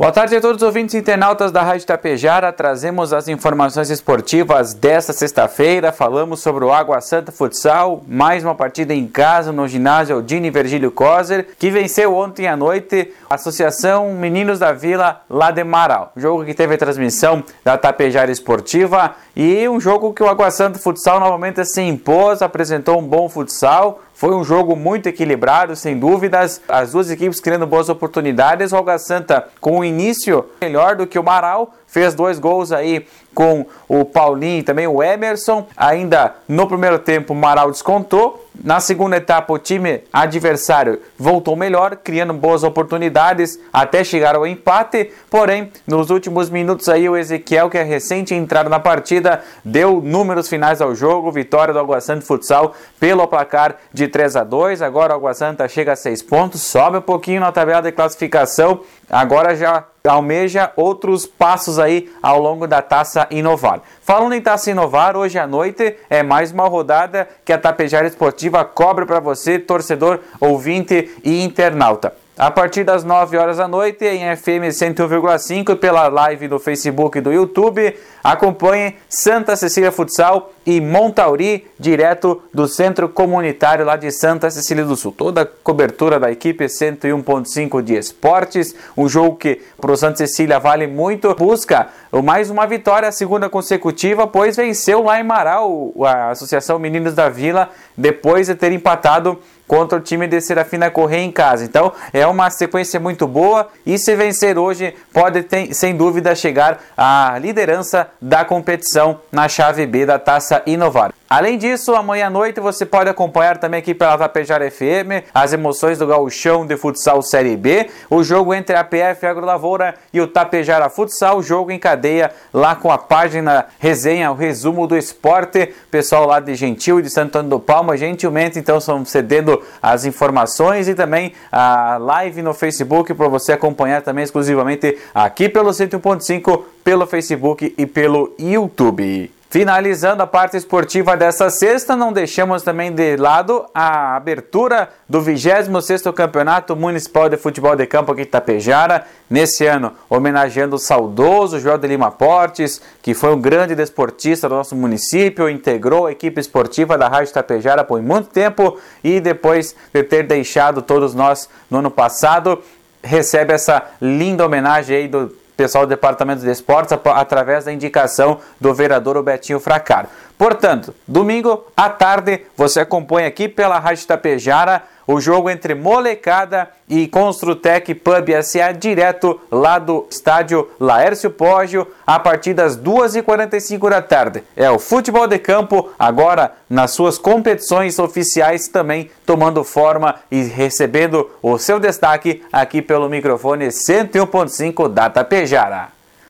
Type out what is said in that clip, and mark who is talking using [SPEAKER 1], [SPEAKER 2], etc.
[SPEAKER 1] Boa tarde a todos os ouvintes internautas da Rádio Tapejara. Trazemos as informações esportivas desta sexta-feira. Falamos sobre o Água Santa Futsal, mais uma partida em casa no ginásio Aldine Virgílio Coser, que venceu ontem à noite a Associação Meninos da Vila lá de Marau. Jogo que teve a transmissão da Tapejara Esportiva e um jogo que o Água Santa Futsal novamente se impôs, apresentou um bom futsal. Foi um jogo muito equilibrado, sem dúvidas. As duas equipes criando boas oportunidades. O Alga Santa com um início melhor do que o Marau, fez dois gols aí com o Paulinho e também o Emerson. Ainda no primeiro tempo, o Marau descontou. Na segunda etapa, o time adversário voltou melhor, criando boas oportunidades até chegar ao empate. Porém, nos últimos minutos aí, o Ezequiel, que é recente entrado na partida, deu números finais ao jogo. Vitória do Água Santa Futsal pelo placar de 3 a 2. Agora o Água Santa chega a 6 pontos, sobe um pouquinho na tabela de classificação. Agora já almeja outros passos aí ao longo da Taça Inovar. Falando em Taça Inovar, hoje à noite é mais uma rodada que a Tapejara Esportiva cobra para você, torcedor, ouvinte e internauta a partir das 9 horas da noite em FM 101,5 pela live do Facebook e do YouTube. Acompanhe Santa Cecília Futsal e Montauri, direto do Centro Comunitário lá de Santa Cecília do Sul. Toda a cobertura da equipe 101.5 de esportes, um jogo que para o Santa Cecília vale muito. Busca mais uma vitória, a segunda consecutiva, pois venceu lá em Marau a Associação Meninos da Vila, depois de ter empatado contra o time de Serafina Correia em casa. Então é uma sequência muito boa e se vencer hoje pode ter, sem dúvida chegar à liderança da competição na chave B da Taça Inovar. Além disso, amanhã à noite você pode acompanhar também aqui pela Tapejara FM as emoções do gauchão de futsal Série B, o jogo entre a PF Agro Lavoura e o Tapejara Futsal, jogo em cadeia lá com a página resenha, o resumo do esporte, pessoal lá de Gentil e de Santo Antônio do Palma, gentilmente então estão cedendo as informações e também a live no Facebook para você acompanhar também exclusivamente aqui pelo 101.5, pelo Facebook e pelo YouTube. Finalizando a parte esportiva dessa sexta, não deixamos também de lado a abertura do 26º Campeonato Municipal de Futebol de Campo aqui em Itapejara, nesse ano homenageando o saudoso João de Lima Portes, que foi um grande desportista do nosso município, integrou a equipe esportiva da Rádio Itapejara por muito tempo e depois de ter deixado todos nós no ano passado, recebe essa linda homenagem aí do pessoal do Departamento de Esportes através da indicação do vereador Betinho Fracaro. Portanto, domingo à tarde você acompanha aqui pela Rádio Tapejara o jogo entre Molecada e Construtec Pub SA direto lá do estádio Laércio Pógio a partir das 2h45 da tarde. É o futebol de campo agora nas suas competições oficiais também tomando forma e recebendo o seu destaque aqui pelo microfone 101.5 da Tapejara.